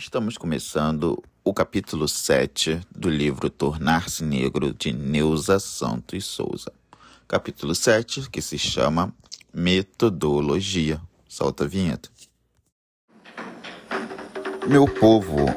Estamos começando o capítulo 7 do livro Tornar-se Negro de Neuza Santos Souza. Capítulo 7, que se chama Metodologia. Solta a vinheta. Meu povo,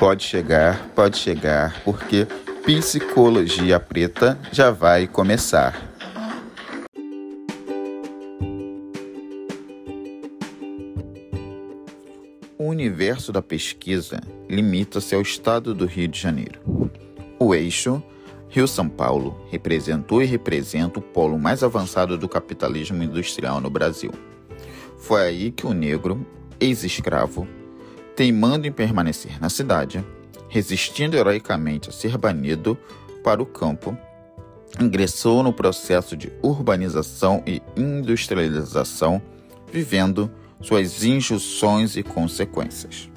pode chegar, pode chegar, porque Psicologia Preta já vai começar. Universo da pesquisa limita-se ao estado do Rio de Janeiro. O eixo Rio-São Paulo representou e representa o polo mais avançado do capitalismo industrial no Brasil. Foi aí que o negro, ex-escravo, teimando em permanecer na cidade, resistindo heroicamente a ser banido para o campo, ingressou no processo de urbanização e industrialização, vivendo suas injunções e consequências.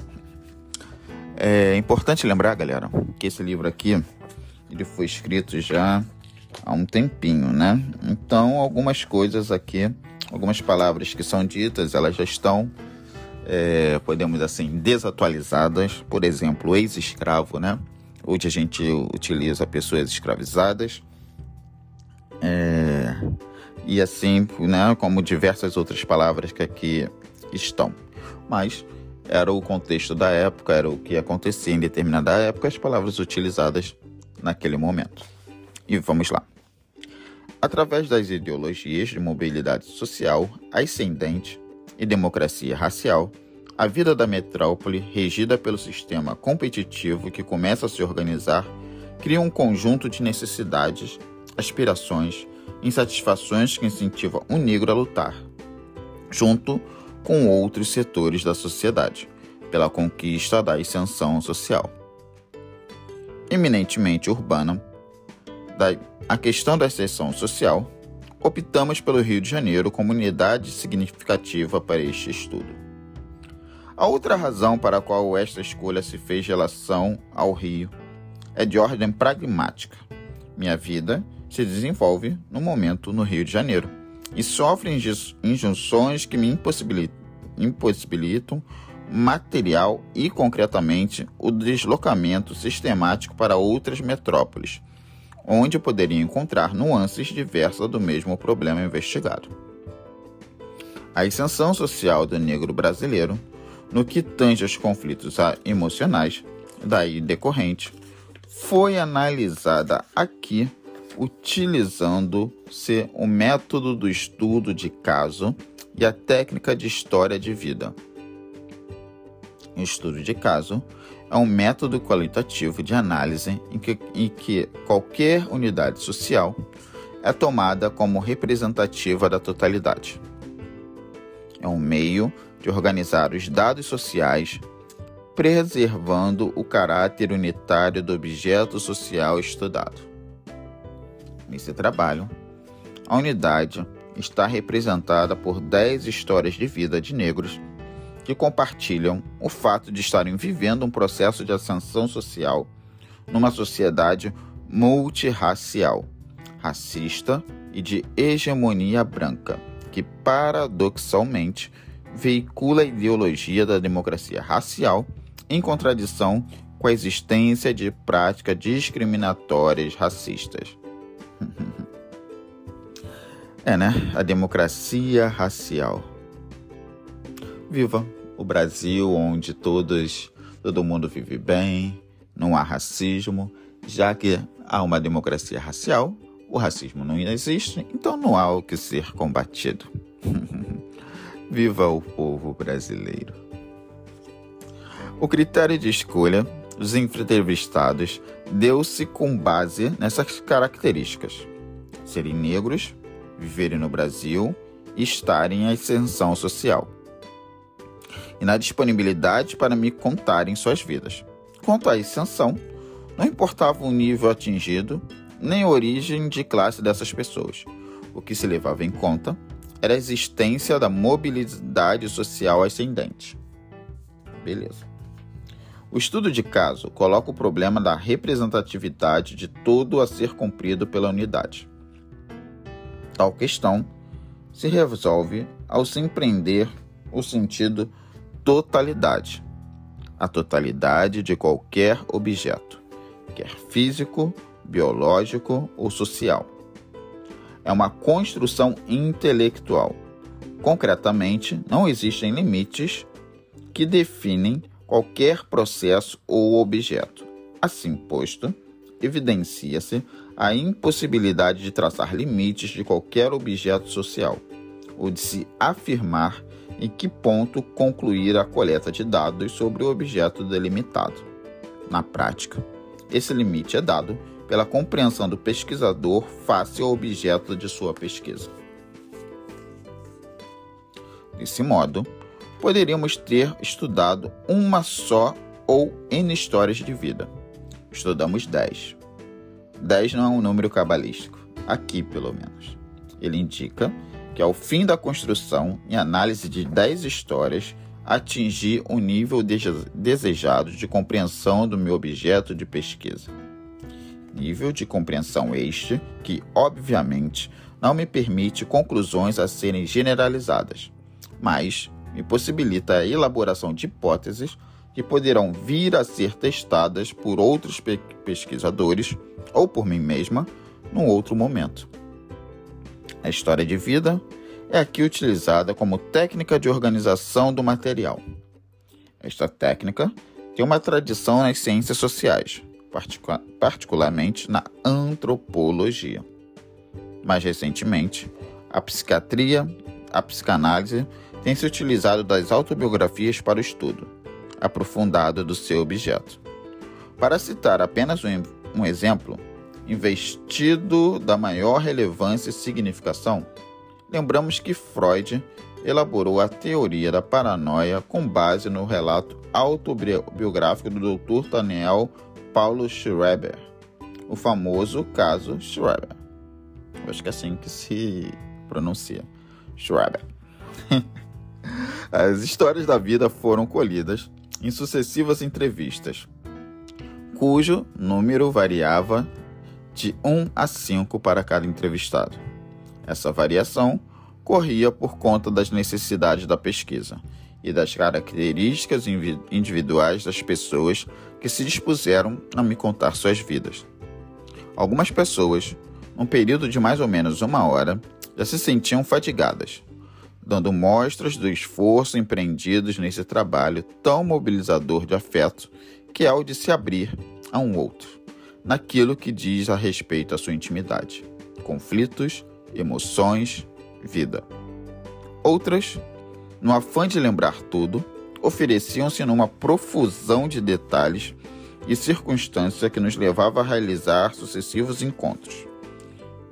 É importante lembrar, galera, que esse livro aqui ele foi escrito já há um tempinho, né? Então, algumas coisas aqui, algumas palavras que são ditas, elas já estão, é, podemos assim, desatualizadas. Por exemplo, ex-escravo, né? Hoje a gente utiliza pessoas escravizadas. É, e assim, né, como diversas outras palavras que aqui estão. Mas era o contexto da época, era o que acontecia em determinada época, as palavras utilizadas naquele momento. E vamos lá. Através das ideologias de mobilidade social, ascendente e democracia racial, a vida da metrópole, regida pelo sistema competitivo que começa a se organizar, cria um conjunto de necessidades, aspirações, insatisfações que incentivam o negro a lutar, junto com outros setores da sociedade, pela conquista da ascensão social. Eminentemente urbana, a questão da ascensão social, optamos pelo Rio de Janeiro como unidade significativa para este estudo. A outra razão para a qual esta escolha se fez relação ao Rio é de ordem pragmática. Minha vida se desenvolve no momento no Rio de Janeiro e sofre injunções que me impossibilitam, impossibilitam material e concretamente o deslocamento sistemático para outras metrópoles, onde poderia encontrar nuances diversas do mesmo problema investigado. A ascensão social do negro brasileiro, no que tange aos conflitos emocionais, daí decorrente, foi analisada aqui utilizando-se o método do estudo de caso e a técnica de história de vida. O estudo de caso é um método qualitativo de análise em que, em que qualquer unidade social é tomada como representativa da totalidade. É um meio de organizar os dados sociais, preservando o caráter unitário do objeto social estudado. Nesse trabalho, a unidade está representada por 10 histórias de vida de negros que compartilham o fato de estarem vivendo um processo de ascensão social numa sociedade multirracial, racista e de hegemonia branca, que paradoxalmente veicula a ideologia da democracia racial em contradição com a existência de práticas discriminatórias racistas. É, né? A democracia racial. Viva o Brasil, onde todos, todo mundo vive bem, não há racismo, já que há uma democracia racial, o racismo não existe, então não há o que ser combatido. Viva o povo brasileiro. O critério de escolha dos entrevistados deu-se com base nessas características: serem negros, viverem no Brasil e estarem em ascensão social. E na disponibilidade para me contarem suas vidas. Quanto à ascensão, não importava o nível atingido, nem a origem de classe dessas pessoas. O que se levava em conta era a existência da mobilidade social ascendente. Beleza. O estudo de caso coloca o problema da representatividade de todo a ser cumprido pela unidade. Tal questão se resolve ao se empreender o sentido totalidade, a totalidade de qualquer objeto, quer físico, biológico ou social. É uma construção intelectual. Concretamente, não existem limites que definem qualquer processo ou objeto. Assim posto, evidencia-se a impossibilidade de traçar limites de qualquer objeto social, ou de se afirmar em que ponto concluir a coleta de dados sobre o objeto delimitado. Na prática, esse limite é dado pela compreensão do pesquisador face ao objeto de sua pesquisa. Desse modo, poderíamos ter estudado uma só ou N histórias de vida. Estudamos 10. 10 não é um número cabalístico, aqui pelo menos. Ele indica que ao fim da construção e análise de 10 histórias, atingi o nível desejado de compreensão do meu objeto de pesquisa. Nível de compreensão este que, obviamente, não me permite conclusões a serem generalizadas, mas me possibilita a elaboração de hipóteses que poderão vir a ser testadas por outros pesquisadores ou por mim mesma num outro momento. A história de vida é aqui utilizada como técnica de organização do material. Esta técnica tem uma tradição nas ciências sociais, particularmente na antropologia. Mais recentemente, a psiquiatria, a psicanálise tem se utilizado das autobiografias para o estudo aprofundado do seu objeto. Para citar apenas um, um exemplo, investido da maior relevância e significação, lembramos que Freud elaborou a teoria da paranoia com base no relato autobiográfico do Dr. Daniel Paulo Schreber, o famoso caso Schreber. Eu acho que é assim que se pronuncia. Schreber. As histórias da vida foram colhidas em sucessivas entrevistas, cujo número variava de 1 a 5 para cada entrevistado. Essa variação corria por conta das necessidades da pesquisa e das características individuais das pessoas que se dispuseram a me contar suas vidas. Algumas pessoas, num período de mais ou menos uma hora, já se sentiam fatigadas, dando mostras do esforço empreendidos nesse trabalho tão mobilizador de afeto que é o de se abrir a um outro naquilo que diz a respeito à sua intimidade, conflitos, emoções, vida. Outras, no afã de lembrar tudo, ofereciam-se numa profusão de detalhes e circunstâncias que nos levava a realizar sucessivos encontros,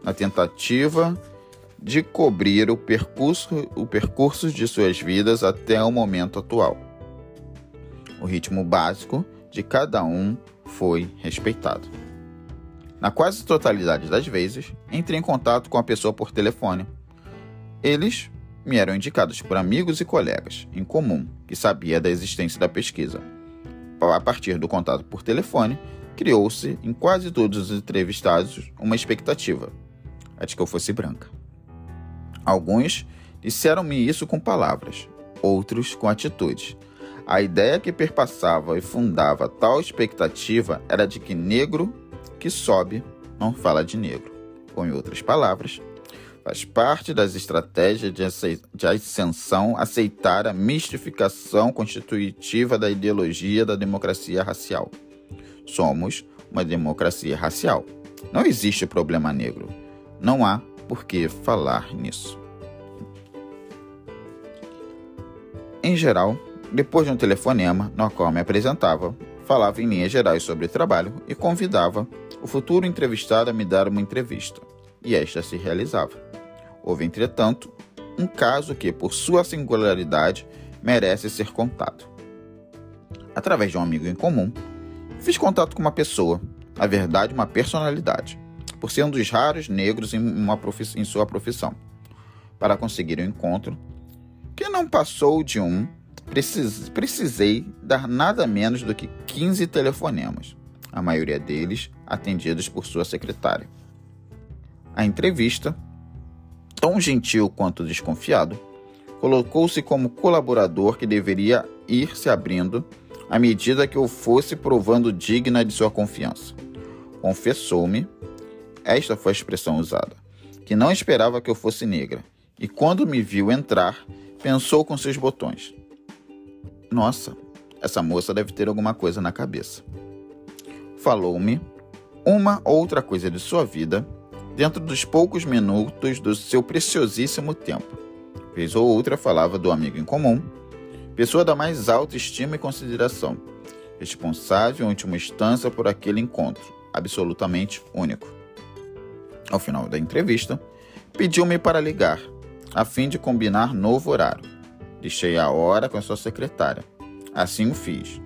na tentativa de cobrir o percurso, o percurso de suas vidas até o momento atual. O ritmo básico de cada um foi respeitado. Na quase totalidade das vezes, entrei em contato com a pessoa por telefone. Eles me eram indicados por amigos e colegas em comum que sabia da existência da pesquisa. A partir do contato por telefone, criou-se em quase todos os entrevistados uma expectativa, a de que eu fosse branca. Alguns disseram-me isso com palavras, outros com atitudes. A ideia que perpassava e fundava tal expectativa era de que negro que sobe não fala de negro. Ou, em outras palavras, faz parte das estratégias de ascensão aceitar a mistificação constitutiva da ideologia da democracia racial. Somos uma democracia racial. Não existe problema negro. Não há por que falar nisso. Em geral, depois de um telefonema no qual me apresentava, falava em linhas gerais sobre trabalho e convidava o futuro entrevistado a me dar uma entrevista, e esta se realizava. Houve, entretanto, um caso que, por sua singularidade, merece ser contado. Através de um amigo em comum, fiz contato com uma pessoa, na verdade, uma personalidade, por ser um dos raros negros em, em sua profissão. Para conseguir o um encontro, que não passou de um, precisei dar nada menos do que 15 telefonemas a maioria deles atendidos por sua secretária. A entrevista, tão gentil quanto desconfiado, colocou-se como colaborador que deveria ir se abrindo à medida que eu fosse provando digna de sua confiança. Confessou-me, esta foi a expressão usada, que não esperava que eu fosse negra, e quando me viu entrar, pensou com seus botões: Nossa, essa moça deve ter alguma coisa na cabeça. Falou-me uma outra coisa de sua vida dentro dos poucos minutos do seu preciosíssimo tempo. Vez ou outra falava do amigo em comum, pessoa da mais alta estima e consideração, responsável em última instância por aquele encontro, absolutamente único. Ao final da entrevista, pediu-me para ligar, a fim de combinar novo horário. Deixei a hora com a sua secretária. Assim o fiz.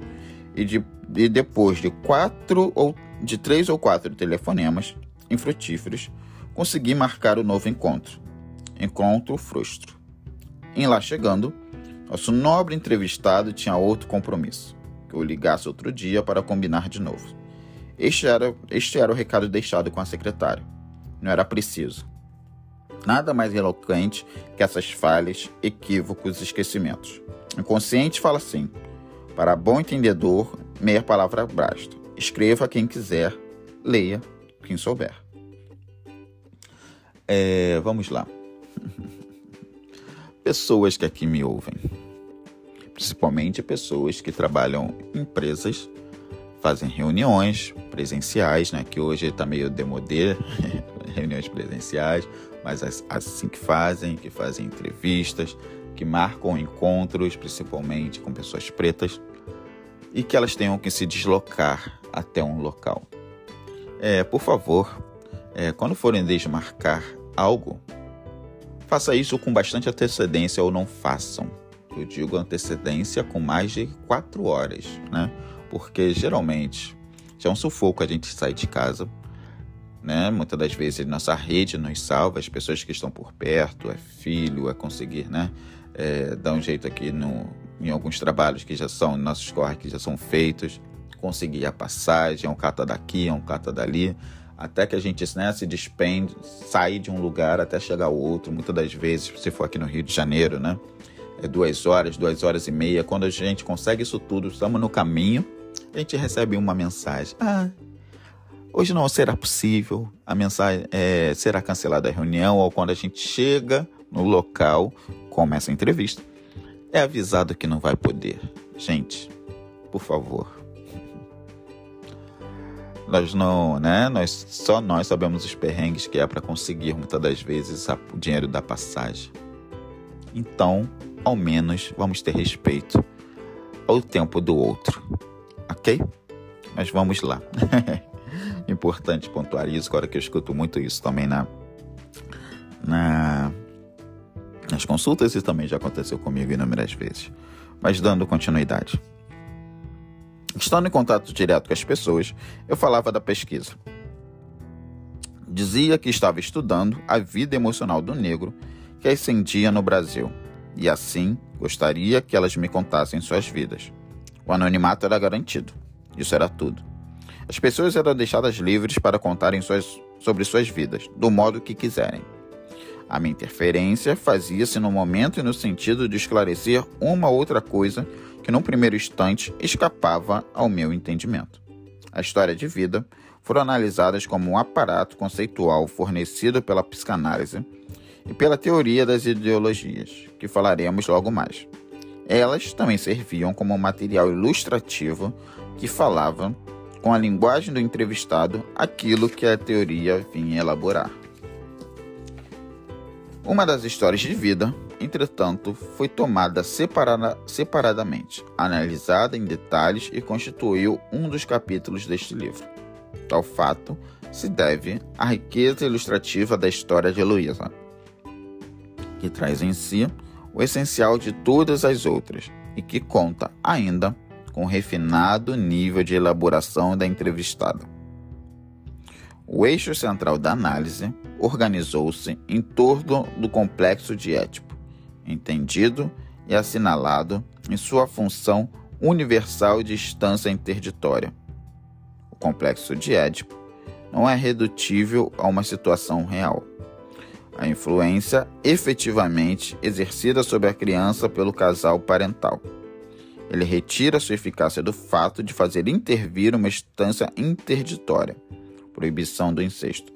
E, de, e depois de quatro ou de três ou quatro telefonemas infrutíferos, consegui marcar o novo encontro. Encontro frustro. Em lá chegando, nosso nobre entrevistado tinha outro compromisso, que eu ligasse outro dia para combinar de novo. Este era, este era o recado deixado com a secretária. Não era preciso. Nada mais eloquente que essas falhas, equívocos e esquecimentos. O inconsciente fala assim: para bom entendedor, meia palavra basta. Escreva quem quiser, leia quem souber. É, vamos lá. Pessoas que aqui me ouvem, principalmente pessoas que trabalham em empresas, fazem reuniões presenciais, né? Que hoje está meio demodê, reuniões presenciais, mas assim que fazem, que fazem entrevistas, que marcam encontros, principalmente com pessoas pretas, e que elas tenham que se deslocar até um local. É, por favor, é, quando forem desmarcar algo, faça isso com bastante antecedência ou não façam. Eu digo antecedência com mais de quatro horas, né? Porque geralmente já é um sufoco a gente sair de casa, né? Muitas das vezes nossa rede nos salva, as pessoas que estão por perto, é filho, é conseguir, né? É, dar um jeito aqui no, em alguns trabalhos que já são, nossos corres que já são feitos, conseguir a passagem, é um cata daqui, é um cata dali, até que a gente né, se despende, sair de um lugar até chegar ao outro. Muitas das vezes, se for aqui no Rio de Janeiro, né? É duas horas, duas horas e meia. Quando a gente consegue isso tudo, estamos no caminho, a gente recebe uma mensagem. Ah, hoje não será possível, a mensagem é, será cancelada a reunião, ou quando a gente chega no local, começa a entrevista, é avisado que não vai poder. Gente, por favor, nós não, né? Nós só nós sabemos os perrengues que é para conseguir muitas das vezes o dinheiro da passagem. Então, ao menos vamos ter respeito ao tempo do outro, ok? Mas vamos lá. Importante pontuar isso, agora que eu escuto muito isso também na, na nas consultas e também já aconteceu comigo inúmeras vezes. Mas dando continuidade. Estando em contato direto com as pessoas, eu falava da pesquisa. Dizia que estava estudando a vida emocional do negro que ascendia no Brasil e assim gostaria que elas me contassem suas vidas. O anonimato era garantido. Isso era tudo. As pessoas eram deixadas livres para contarem suas, sobre suas vidas, do modo que quiserem. A minha interferência fazia-se no momento e no sentido de esclarecer uma outra coisa que, num primeiro instante, escapava ao meu entendimento. A história de vida foram analisadas como um aparato conceitual fornecido pela psicanálise e pela teoria das ideologias, que falaremos logo mais. Elas também serviam como material ilustrativo que falava, com a linguagem do entrevistado, aquilo que a teoria vinha elaborar. Uma das histórias de vida entretanto, foi tomada separada, separadamente, analisada em detalhes e constituiu um dos capítulos deste livro. Tal fato se deve à riqueza ilustrativa da história de Heloísa, que traz em si o essencial de todas as outras e que conta ainda com refinado nível de elaboração da entrevistada. O eixo central da análise organizou-se em torno do complexo de Édipo entendido e assinalado em sua função universal de instância interditória. O complexo de Édipo não é redutível a uma situação real. A influência efetivamente exercida sobre a criança pelo casal parental. Ele retira sua eficácia do fato de fazer intervir uma instância interditória, proibição do incesto,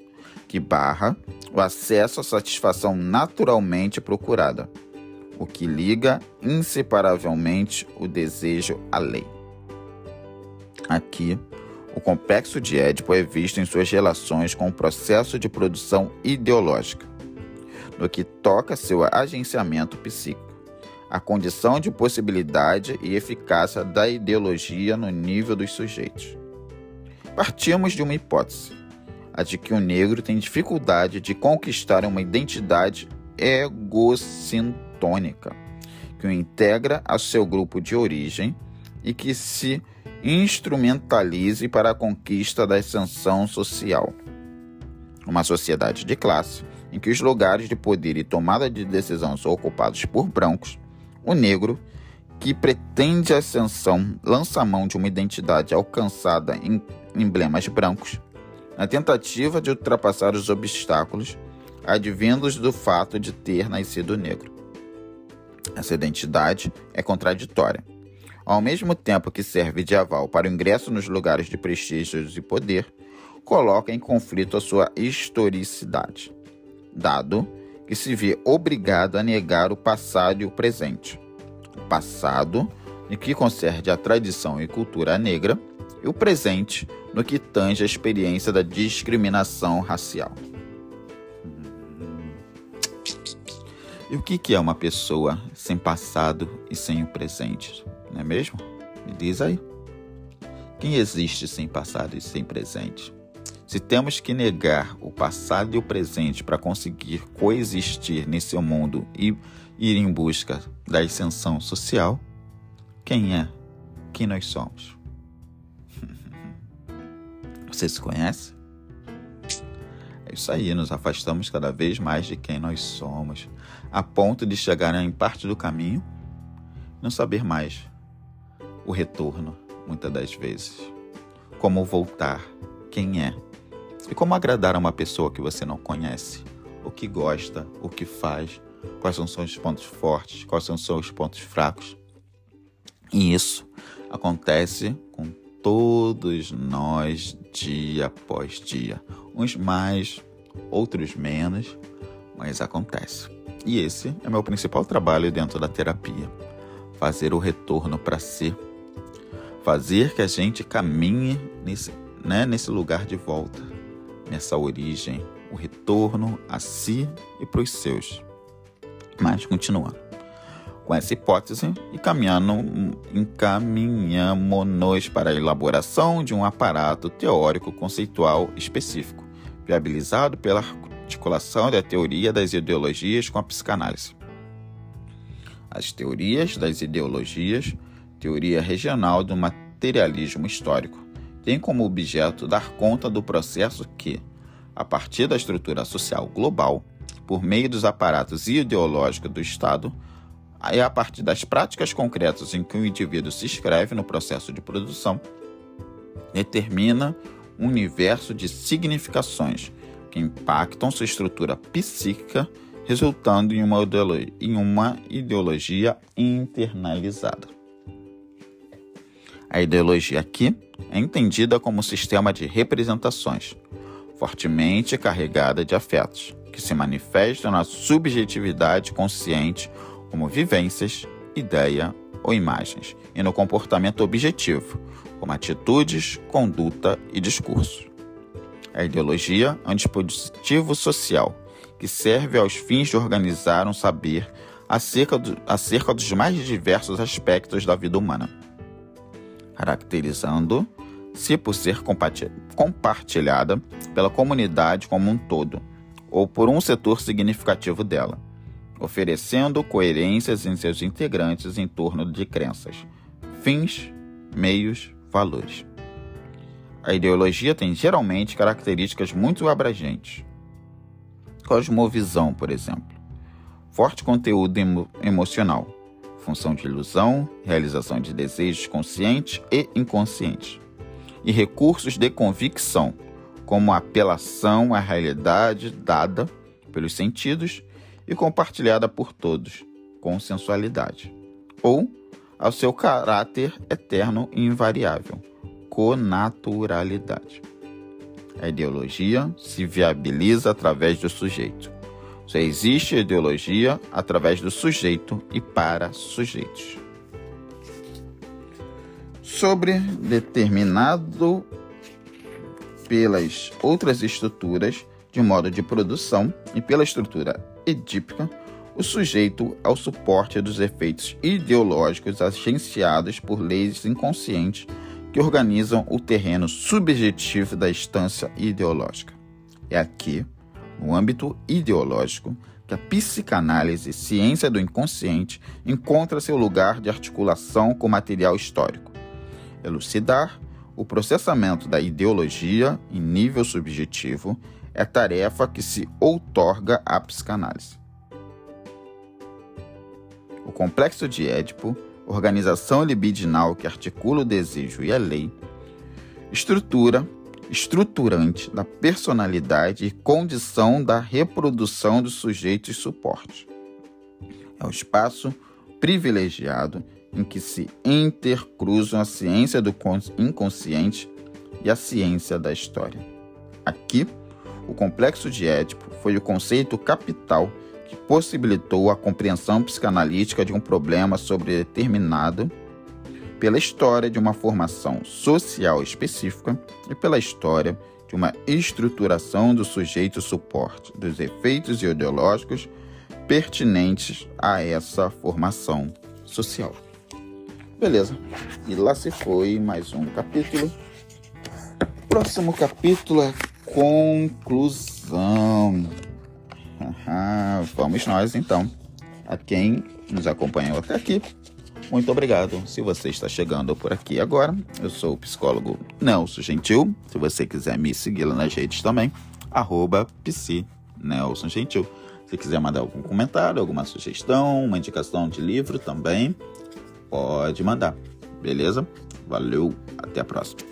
que barra o acesso à satisfação naturalmente procurada, o que liga inseparavelmente o desejo à lei. Aqui, o complexo de Édipo é visto em suas relações com o processo de produção ideológica, no que toca seu agenciamento psíquico, a condição de possibilidade e eficácia da ideologia no nível dos sujeitos. Partimos de uma hipótese, a de que o negro tem dificuldade de conquistar uma identidade egocintônica, que o integra ao seu grupo de origem e que se instrumentalize para a conquista da ascensão social. Uma sociedade de classe em que os lugares de poder e tomada de decisão são ocupados por brancos, o negro, que pretende ascensão, lança a mão de uma identidade alcançada em emblemas brancos, na tentativa de ultrapassar os obstáculos advindos do fato de ter nascido negro. Essa identidade é contraditória ao mesmo tempo que serve de aval para o ingresso nos lugares de prestígio e poder, coloca em conflito a sua historicidade, dado que se vê obrigado a negar o passado e o presente. O passado, no que concerne a tradição e cultura negra, e o presente, no que tange a experiência da discriminação racial. E o que é uma pessoa sem passado e sem o presente? não é mesmo? Me diz aí. Quem existe sem passado e sem presente? Se temos que negar o passado e o presente para conseguir coexistir nesse mundo e ir em busca da ascensão social, quem é? Quem nós somos? Você se conhece? É isso aí, nos afastamos cada vez mais de quem nós somos, a ponto de chegar em parte do caminho não saber mais o retorno, muitas das vezes. Como voltar, quem é. E como agradar a uma pessoa que você não conhece. O que gosta, o que faz, quais são seus pontos fortes, quais são seus pontos fracos. E isso acontece com todos nós dia após dia. Uns mais, outros menos, mas acontece. E esse é meu principal trabalho dentro da terapia: fazer o retorno para si fazer que a gente caminhe nesse, né, nesse lugar de volta, nessa origem, o retorno a si e para os seus. Mas continuando. Com essa hipótese e caminhando, encaminhamos para a elaboração de um aparato teórico conceitual específico, viabilizado pela articulação da teoria das ideologias com a psicanálise. As teorias das ideologias teoria regional do materialismo histórico, tem como objeto dar conta do processo que, a partir da estrutura social global, por meio dos aparatos ideológicos do Estado, é a partir das práticas concretas em que o indivíduo se inscreve no processo de produção, determina um universo de significações que impactam sua estrutura psíquica, resultando em uma ideologia, em uma ideologia internalizada. A ideologia aqui é entendida como sistema de representações, fortemente carregada de afetos, que se manifestam na subjetividade consciente como vivências, ideia ou imagens, e no comportamento objetivo, como atitudes, conduta e discurso. A ideologia é um dispositivo social que serve aos fins de organizar um saber acerca, do, acerca dos mais diversos aspectos da vida humana caracterizando-se por ser compartilhada pela comunidade como um todo, ou por um setor significativo dela, oferecendo coerências em seus integrantes em torno de crenças, fins, meios, valores. A ideologia tem geralmente características muito abrangentes. Cosmovisão, por exemplo. Forte conteúdo emo emocional, função de ilusão, realização de desejos conscientes e inconscientes, e recursos de convicção, como apelação à realidade dada pelos sentidos e compartilhada por todos, com sensualidade, ou ao seu caráter eterno e invariável, conaturalidade. A ideologia se viabiliza através do sujeito. Existe ideologia através do sujeito e para sujeitos. Sobre determinado pelas outras estruturas de modo de produção e pela estrutura edípica, o sujeito é o suporte dos efeitos ideológicos agenciados por leis inconscientes que organizam o terreno subjetivo da instância ideológica. É aqui, no âmbito ideológico, que a psicanálise, ciência do inconsciente, encontra seu lugar de articulação com material histórico. Elucidar o processamento da ideologia em nível subjetivo é tarefa que se outorga à psicanálise. O complexo de Édipo, organização libidinal que articula o desejo e a lei, estrutura estruturante da personalidade e condição da reprodução dos sujeitos suporte. É o espaço privilegiado em que se intercruzam a ciência do inconsciente e a ciência da história. Aqui, o complexo de Édipo foi o conceito capital que possibilitou a compreensão psicanalítica de um problema sobre determinado pela história de uma formação social específica e pela história de uma estruturação do sujeito suporte dos efeitos ideológicos pertinentes a essa formação social. Beleza. E lá se foi mais um capítulo. Próximo capítulo é conclusão. Vamos nós então. A quem nos acompanhou até aqui, muito obrigado. Se você está chegando por aqui agora, eu sou o psicólogo Nelson Gentil. Se você quiser me seguir lá nas redes também, arroba Nelson Gentil. Se quiser mandar algum comentário, alguma sugestão, uma indicação de livro também, pode mandar. Beleza? Valeu, até a próxima.